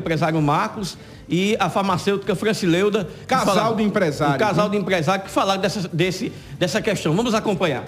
empresário Marcos e a farmacêutica Francileuda. Casal de empresários. Um casal né? de empresários que falaram dessa, desse, dessa questão. Vamos acompanhar.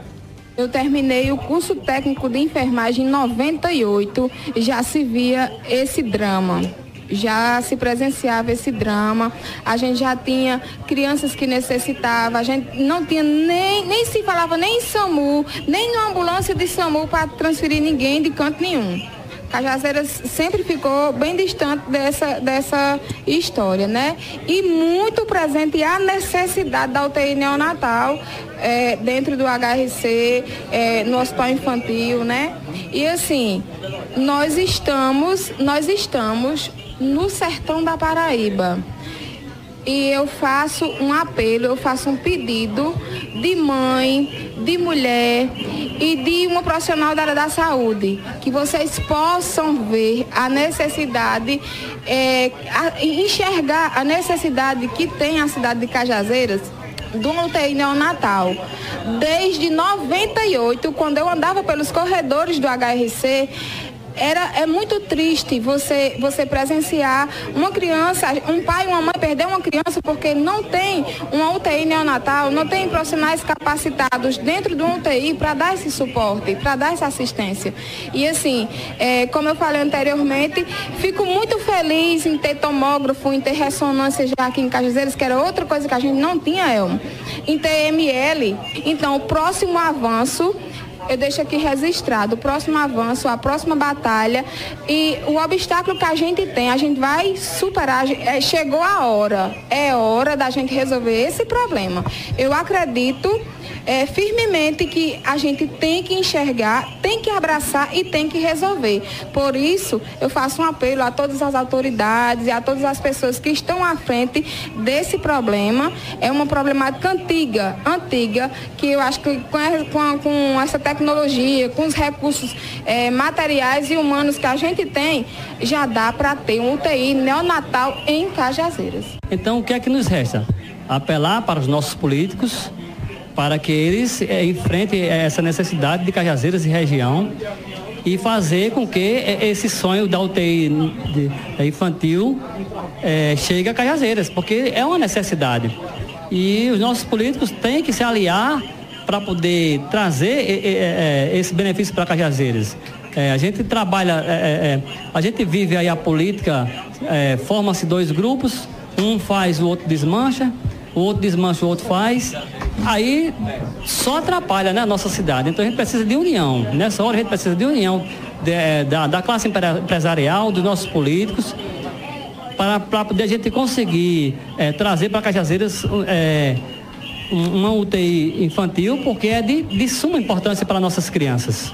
Eu terminei o curso técnico de enfermagem em 98, já se via esse drama. Já se presenciava esse drama, a gente já tinha crianças que necessitavam, a gente não tinha nem, nem se falava nem em SAMU, nem numa ambulância de SAMU para transferir ninguém de canto nenhum. Cajazeiras sempre ficou bem distante dessa, dessa história, né? E muito presente a necessidade da UTI neonatal é, dentro do HRC, é, no hospital infantil, né? E assim, nós estamos, nós estamos no sertão da Paraíba. E eu faço um apelo, eu faço um pedido de mãe, de mulher e de uma profissional da área da saúde, que vocês possam ver a necessidade, é, a, enxergar a necessidade que tem a cidade de Cajazeiras do UTI neonatal. Desde 98, quando eu andava pelos corredores do HRC, era, é muito triste você, você presenciar uma criança, um pai e uma mãe perder uma criança porque não tem uma UTI neonatal, não tem profissionais capacitados dentro do UTI para dar esse suporte, para dar essa assistência. E assim, é, como eu falei anteriormente, fico muito feliz em ter tomógrafo, em ter ressonância já aqui em Cajazeiras, que era outra coisa que a gente não tinha, Elmo, em ter ML. Então, o próximo avanço eu deixo aqui registrado o próximo avanço, a próxima batalha e o obstáculo que a gente tem, a gente vai superar. É, chegou a hora, é hora da gente resolver esse problema. Eu acredito é, firmemente que a gente tem que enxergar, tem que abraçar e tem que resolver. Por isso, eu faço um apelo a todas as autoridades e a todas as pessoas que estão à frente desse problema. É uma problemática antiga, antiga, que eu acho que com, com essa tecnologia, com os recursos é, materiais e humanos que a gente tem, já dá para ter um UTI neonatal em Cajazeiras. Então, o que é que nos resta? Apelar para os nossos políticos para que eles é, enfrentem essa necessidade de Cajazeiras e região e fazer com que esse sonho da UTI infantil é, chegue a Cajazeiras, porque é uma necessidade. E os nossos políticos têm que se aliar para poder trazer é, esse benefício para Cajazeiras. É, a gente trabalha, é, a gente vive aí a política, forma-se dois grupos, um faz, o outro desmancha, o outro desmancha, o outro faz. Aí só atrapalha né, a nossa cidade. Então a gente precisa de união. Nessa hora a gente precisa de união de, é, da, da classe empresarial, dos nossos políticos, para, para poder a gente conseguir é, trazer para Cajazeiras é, uma UTI infantil, porque é de, de suma importância para nossas crianças.